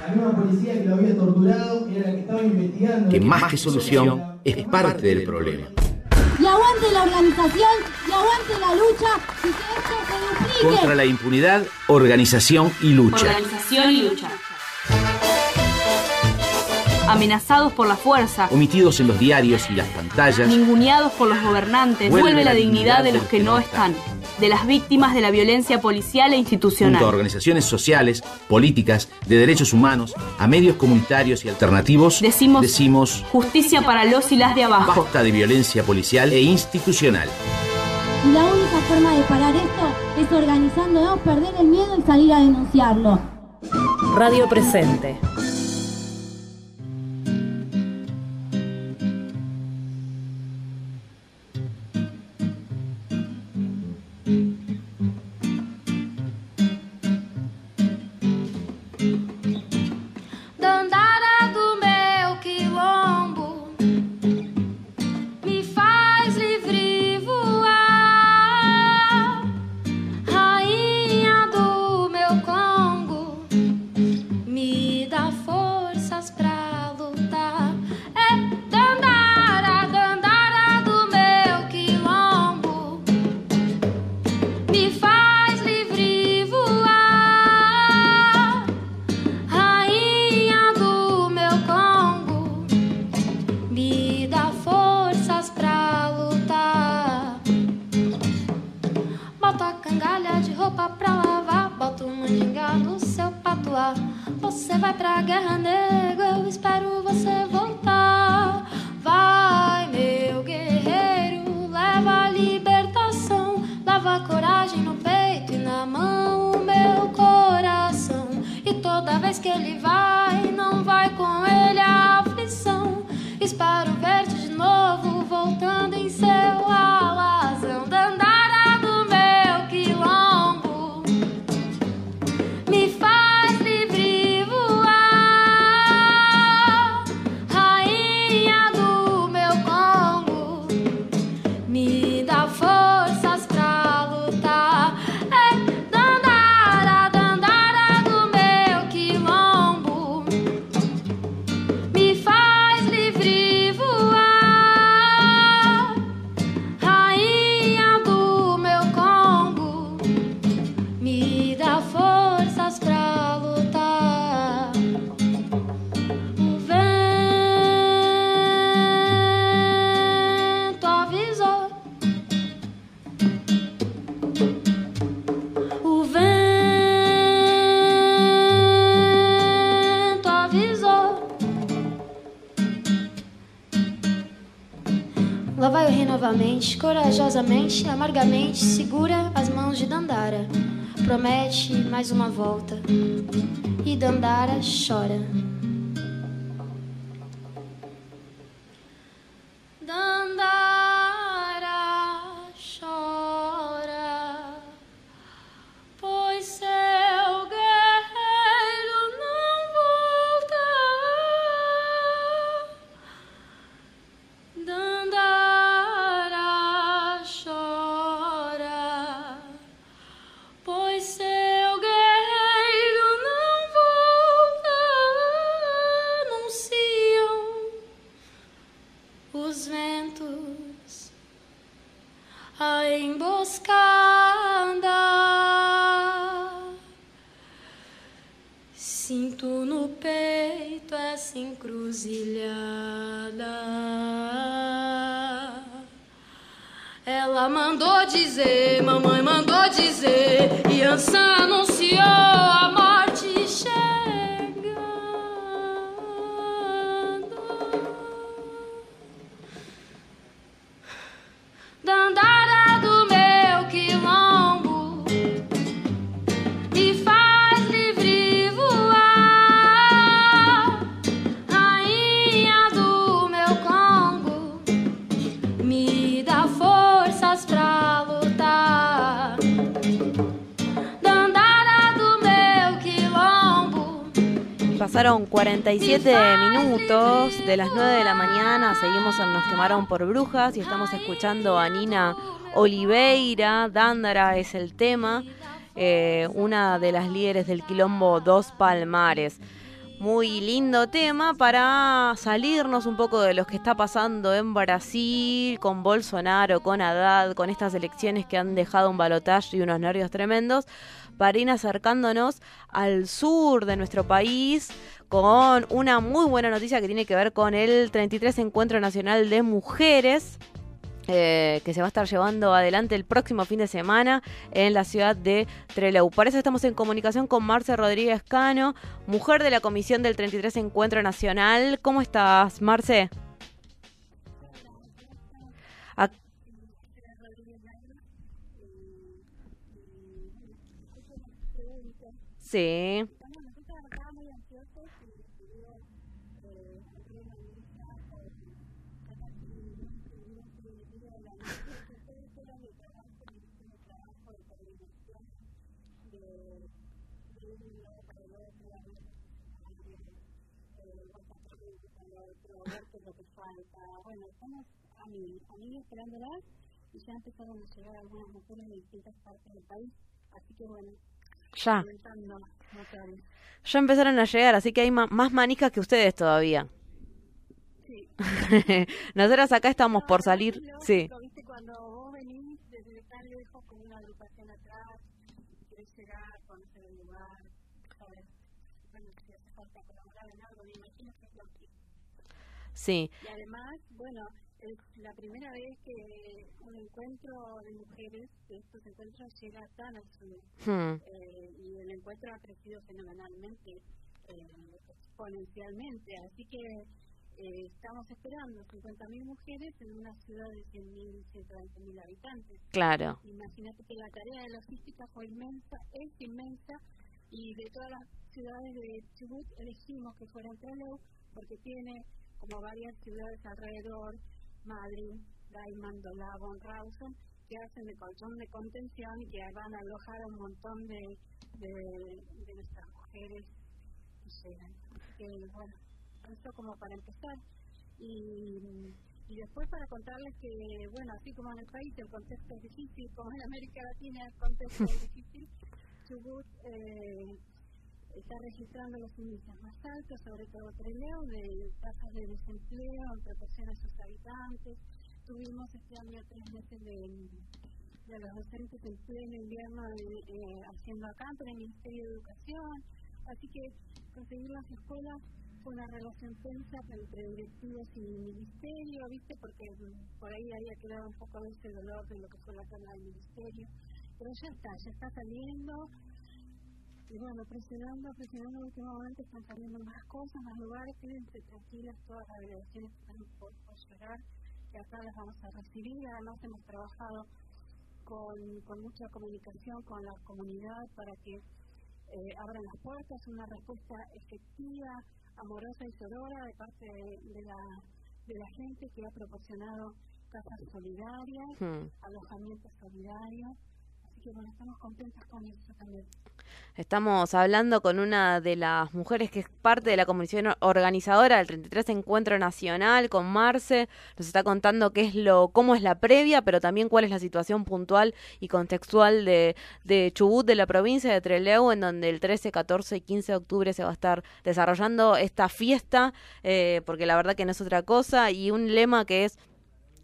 La nueva policía que lo había torturado era la que estaba investigando. Que más que solución es parte del problema y aguante la organización y aguante la lucha y que esto se duplique. Contra la impunidad, organización y lucha. Organización y lucha. Amenazados por la fuerza. Omitidos en los diarios y las pantallas. Ninguneados por los gobernantes. Vuelve, la, dignidad de los que, no están de las víctimas de la violencia policial e institucional. Junto a organizaciones sociales, políticas, de derechos humanos, a medios comunitarios y alternativos, decimos, decimos justicia para los y las de abajo. Basta de violencia policial e institucional. Y la única forma de parar esto es organizándonos, perder el miedo y salir a denunciarlo. Radio Presente. Corajosamente, amargamente, segura as mãos de Dandara. Promete mais uma volta. E Dandara chora. 47 minutos de las 9 de la mañana, seguimos en Nos quemaron por brujas y estamos escuchando a Nina Oliveira, Dándara es el tema, eh, una de las líderes del quilombo Dos Palmares. Muy lindo tema para salirnos un poco de lo que está pasando en Brasil, con Bolsonaro, con Haddad, con estas elecciones que han dejado un balotaje y unos nervios tremendos, para acercándonos al sur de nuestro país con una muy buena noticia que tiene que ver con el 33 Encuentro Nacional de Mujeres. eh, que se va a estar llevando adelante el próximo fin de semana en la ciudad de Trelew. Para eso estamos en comunicación con Marce Rodríguez Cano, mujer de la comisión del 33 Encuentro Nacional. ¿Cómo estás, Marce? Sí. Bueno, estamos a mí, a mí esperándola y ya algunas mujeres de distintas partes del país, así que bueno, Ya. Ya empezaron a llegar, así que hay más manijas que ustedes todavía. Sí. Nosotras acá estamos por salir. Sí. Lógico, ¿viste? Cuando vos venís desde tan lejos con una agrupación atrás, querés llegar, conocer el lugar, saber, bueno, si hace falta colaborar en algo, me imagino que es lógico. Sí. Y además, bueno, es la primera vez que un encuentro de mujeres, de estos encuentros, llega tan al sur. Hmm. Eh, y el encuentro ha crecido fenomenalmente, eh, exponencialmente. Así que eh, estamos esperando 50.000 mujeres en una ciudad de 100.000, 120.000 habitantes. Claro. Imagínate que la tarea de logística fue inmensa, es inmensa, y de todas las ciudades de Chubut elegimos que fuera Trelew porque tiene como varias ciudades alrededor, Madrid, Diamond, Dolabon, Rawson, que hacen de colchón de contención y que van a alojar a un montón de, de, nuestras mujeres llegan. Así que, bueno, eso como para empezar. Y, y después para contarles que, bueno, así como en el país el contexto es difícil, como en América Latina el contexto es difícil, Chubut eh, está registrando los índices más altos, sobre todo Trelew, de tasas de desempleo en proporción a sus habitantes. Tuvimos este año tres meses de, de los docentes en pleno invierno eh, eh, haciendo acampo en el Ministerio de Educación. Así que conseguir las escuelas fue una relación tensa entre directivos y ministerio, ¿viste? Porque mm, por ahí había quedado un poco ese dolor de lo que fue la toma del ministerio. Pero ya está, ya está saliendo. Y bueno, presionando, presionando últimamente están saliendo más cosas, más lugares, quédense tranquilas, todas las delegaciones están por, por llegar, que acá las vamos a recibir. Además hemos trabajado con, con mucha comunicación con la comunidad para que eh, abran las puertas, una respuesta efectiva, amorosa y sorora de parte de, la, de la gente que ha proporcionado casas solidarias, Hmm. alojamientos solidarios. Estamos. Estamos hablando con una de las mujeres que es parte de la comisión organizadora del 33 Encuentro Nacional, con Marce. Nos está contando qué es lo, cómo es la previa, pero también cuál es la situación puntual y contextual de, de Chubut, de la provincia de Trelew, en donde el 13, 14 y 15 de octubre se va a estar desarrollando esta fiesta, eh, porque la verdad que no es otra cosa, y un lema que es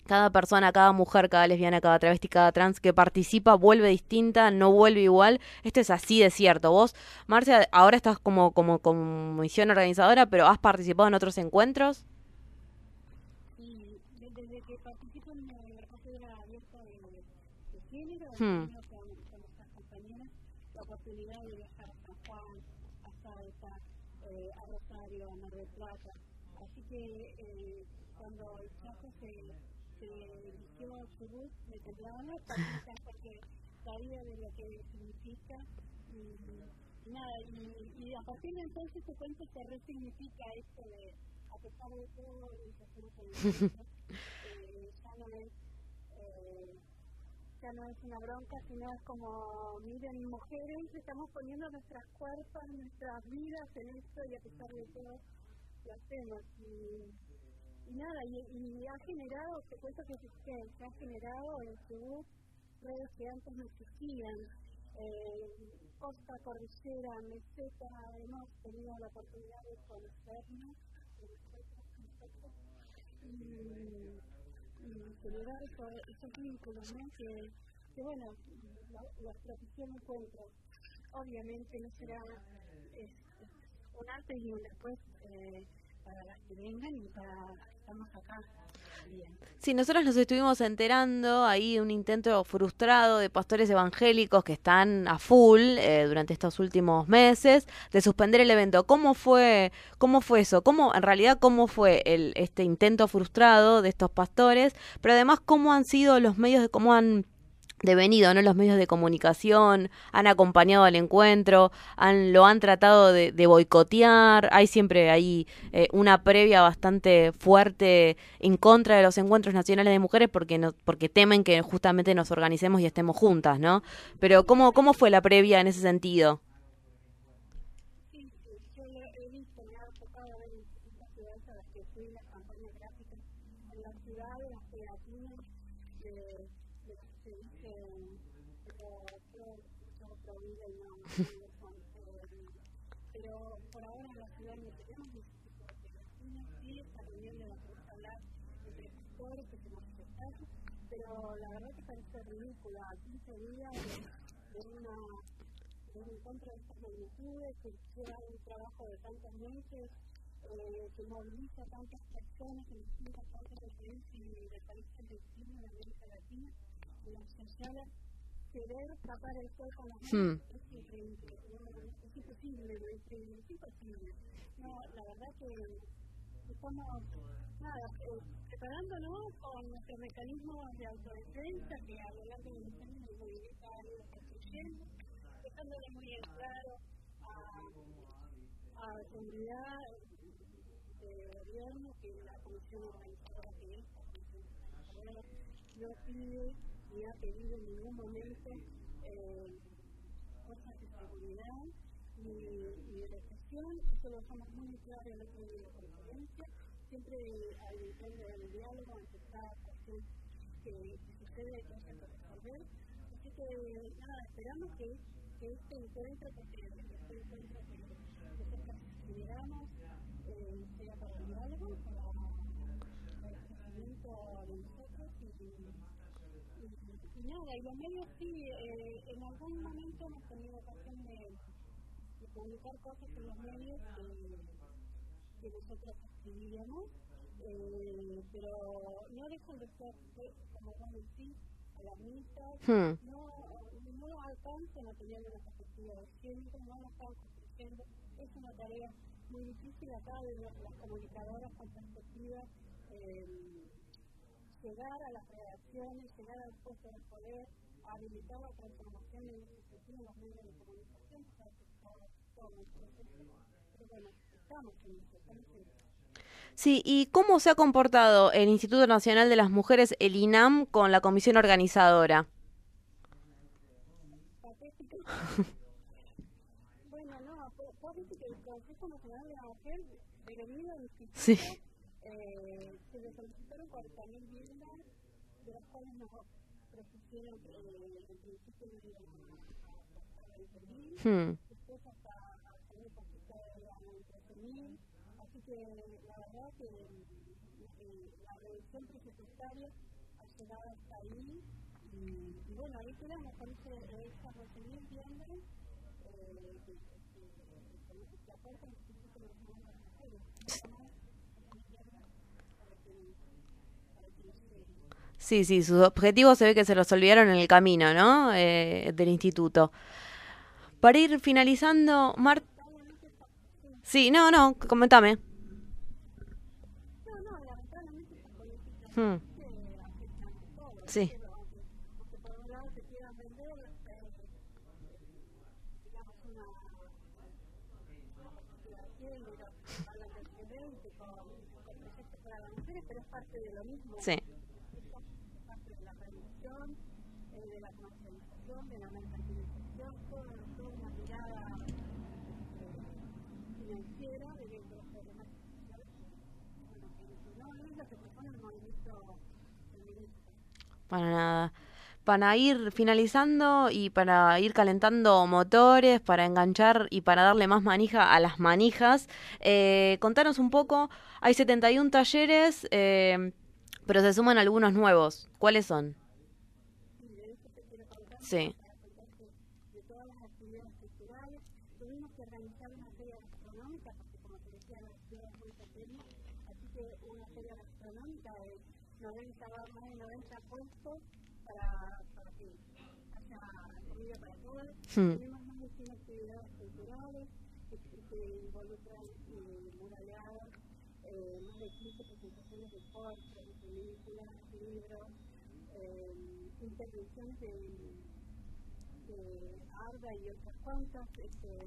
cada persona, cada mujer, cada lesbiana, cada travesti, cada trans que participa vuelve distinta, no vuelve igual. Esto es así de cierto. Vos, Marcia, ahora estás como, como comisión organizadora, pero ¿has participado en otros encuentros? De- desde que participo en la abierta de, de género, Hmm. tenido con, con nuestras compañeras la oportunidad de viajar a San Juan, a Salta, eh, a Rosario, a Mar del Plata. Así que eh, cuando el Chaco se, se eligió Chubut, me porque sabía de lo que significa y, y nada, y, y a partir de entonces te cuento que resignifica esto de, a pesar de todo, el que eh, ya no es eh, ya no es una bronca, sino es como, miren, mujeres, estamos poniendo nuestras cuerpos, nuestras vidas en esto y a pesar de todo lo hacemos. Y, y nada, y, ha generado, te cuento que, se ha generado en Chubut redes que antes no existían. Eh, costa, cordillera, meseta, hemos tenido la oportunidad de conocernos, de y, y eso- esos vínculos, ¿no? Que, bueno, lo- los propició el encuentro. Obviamente no será es un antes y un después eh, para las que vengan y para estamos acá. Sí, nosotros nos estuvimos enterando ahí de un intento frustrado de pastores evangélicos que están a full eh, durante estos últimos meses de suspender el evento. ¿Cómo fue, cómo fue eso? ¿Cómo, en realidad, cómo fue el, este intento frustrado de estos pastores? Pero además, ¿cómo han sido los medios de cómo han devenido, ¿no? Los medios de comunicación han acompañado al encuentro, han, lo han tratado de, boicotear, hay siempre ahí eh, una previa bastante fuerte en contra de los encuentros nacionales de mujeres porque porque temen que justamente nos organicemos y estemos juntas, ¿no? Pero ¿cómo, cómo fue la previa en ese sentido? Sí, sí, yo lo he visto, me ha tocado ver en distintas ciudades a las que fui las campañas gráficas en las ciudades, las pegatinas de, de lo que se dice como yo, yo prohíbo y no, no son, eh, pero por ahora en la ciudad no tenemos ese tipo de pegatinas, sí, esta reunión de la que vamos a hablar entre pastores que se manifestaron, pero la verdad que parece ridícula, 15 días de, de una de un encuentro de estas magnitudes, que lleva un trabajo de tantos meses, eh, que moviliza a tantas personas en distintas partes del país y del país argentino, de América Latina, de las sociales, querer tapar el sol con las Hmm. manos es increíble, no, es imposible, es imposible. No, la verdad que estamos nada, eh, preparándonos con nuestros mecanismos de autodefensa que a lo largo de los años movimiento ha ido construyendo, dejándole muy en claro a, a la comunidad de gobierno que la comisión organizadora que es, no pide ni ha pedido en ningún momento eh, cosas de seguridad ni, ni de represión, eso lo dejamos muy claro en otro de la conferencia, siempre alentando el diálogo ante cada cuestión que, que sucede y haya que resolver. Así que nada, esperamos que este encuentro, porque este encuentro que nosotros generamos, eh, sea para el diálogo, para, para el crecimiento de nosotros y, y, y nada, y los medios sí, eh, en algún momento hemos tenido ocasión de, de publicar cosas en los medios que, que nosotros escribíamos, eh, pero no dejan de ser, eh, como vos decís, alarmistas, Hmm. no, no alcanzan a tener una perspectiva de género, no lo están construyendo, es una tarea muy difícil acá de las, comunicadoras con perspectiva, eh, llegar a las redacciones, llegar al puesto de poder, habilitar la transformación en los medios de comunicación, para que todo, todo el proceso. Pero bueno, estamos en eso, estamos en eso. Sí, ¿y cómo se ha comportado el Instituto Nacional de las Mujeres, el INAM, con la comisión organizadora? Bueno, no, vos viste que el Consejo Nacional de la Mujer, al instituto, Sí. eh, se le solicitaron 40.000 viviendas, de las cuales nos propusieron eh, en principio recibir, Hmm. después hasta hasta muy poquito eran 13.000, así que la verdad que eh, la reducción presupuestaria ha llegado hasta ahí y, y bueno, ahí quedamos con ese, esas 12.000 viviendas eh, que, que, que, que aporta el Instituto de las Mujeres. Sí, sí, sus objetivos se ve que se los olvidaron en el camino, ¿no? Eh, del instituto. Para ir finalizando, Mar... Sí, no, no, comentame. Hmm. Sí. pero es parte de lo mismo. Sí. Es parte de la revolución, eh, de la comercialización, de la mercantilización, toda, toda una mirada eh, financiera de dentro de los problemas sociales. Bueno, que no es lo que propone el movimiento feminista. Para nada. Para ir finalizando y para ir calentando motores, para enganchar y para darle más manija a las manijas, eh, contanos un poco, hay 71 talleres, eh, pero se suman algunos nuevos. ¿Cuáles son? Sí. de todas las actividades culturales. Tuvimos que organizar una feria gastronómica, porque como te decía, la ciudad es muy pequeña, así que una feria gastronómica de 90, más de 90 puestos para, para que haya comida para todos. Hmm. Tenemos más de 100 actividades culturales que, que involucran eh, eh, más de 15 presentaciones de de películas, libros, eh, intervenciones de de ARDA y otras cuantas este,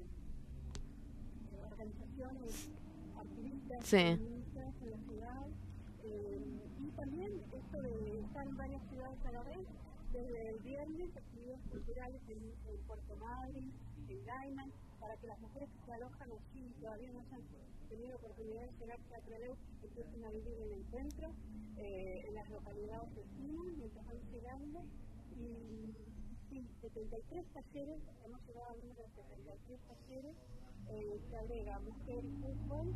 organizaciones activistas Sí. feministas en la ciudad eh, y también esto de estar en varias ciudades a la vez desde el viernes actividades culturales en, en Puerto Madryn, en Gaiman para que las mujeres que se alojan allí y todavía no hayan tenido oportunidad de llegar a Trelew empiecen a vivir el encuentro eh, en las localidades vecinas mientras van llegando. Y sí, 73 talleres, hemos llegado al número de 73 talleres, eh, se agrega mujer y fútbol,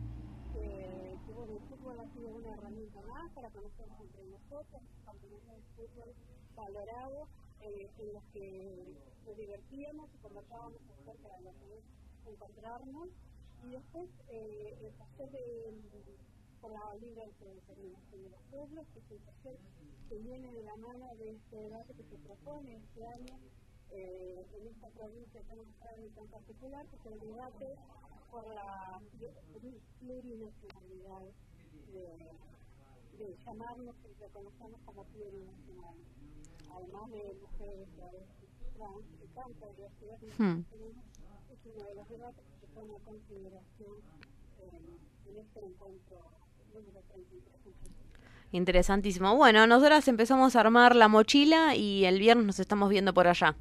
que, bueno, el fútbol ha sido una herramienta más para conocernos entre nosotros, campeonatos de fútbol valorado, eh, en los que nos divertíamos y conversábamos acerca de lo que es encontrarnos, y después eh, el taller de por la libre autodeterminación de los pueblos, que es un taller que viene de la mano de este debate que se propone este año eh, en esta provincia tan tan particular, que es el debate por la plurinacionalidad, de, de llamarnos y reconocernos como plurinacionales. Además de mujeres, trans y tanta diversidad que Hmm. es uno de los debates que se pone a consideración eh, en este encuentro número 33. Interesantísimo. Bueno, nosotras empezamos a armar la mochila y el viernes nos estamos viendo por allá.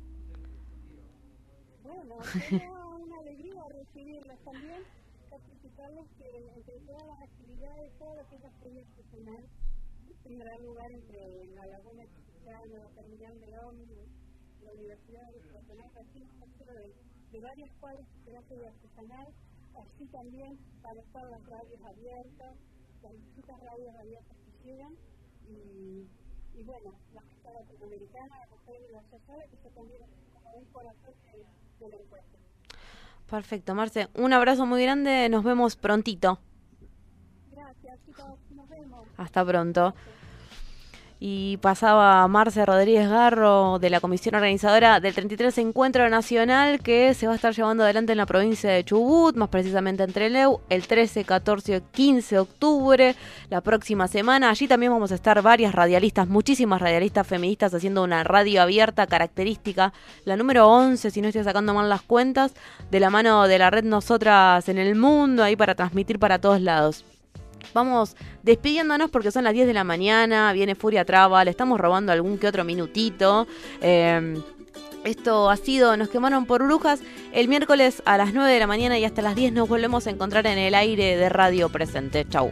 Bueno, una alegría recibirlas también, participarles que entre todas las actividades, todo lo que es la feria artesanal, tendrá lugar entre la Laguna Chiquitana, la Terminal de Ómnibus, la Universidad de Personal, así dentro de, de varias cuadras que será feria artesanal, así también van a estar las radios abiertas, las distintas radios abiertas que llegan, y, y bueno, la fiesta latinoamericana, la la sociedad, que se también como un corazón de- del encuentro. Perfecto, Marce. Un abrazo muy grande. Nos vemos prontito. Gracias, chicos, nos vemos. Hasta pronto. Y pasaba Marce Rodríguez Garro de la comisión organizadora del 33 Encuentro Nacional que se va a estar llevando adelante en la provincia de Chubut, más precisamente en Trelew, el 13, 14 y 15 de octubre, la próxima semana. Allí también vamos a estar varias radialistas, muchísimas radialistas feministas haciendo una radio abierta característica, la número 11, si no estoy sacando mal las cuentas, de la mano de la red Nosotras en el Mundo, ahí para transmitir para todos lados vamos despidiéndonos porque son las 10 de la mañana, viene Furia Traba, le estamos robando algún que otro minutito. Em, esto ha sido Nos quemaron por brujas. El miércoles a las 9 de la mañana y hasta las 10 nos volvemos a encontrar en el aire de Radio Presente. Chau.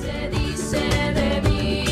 Se dice de mí,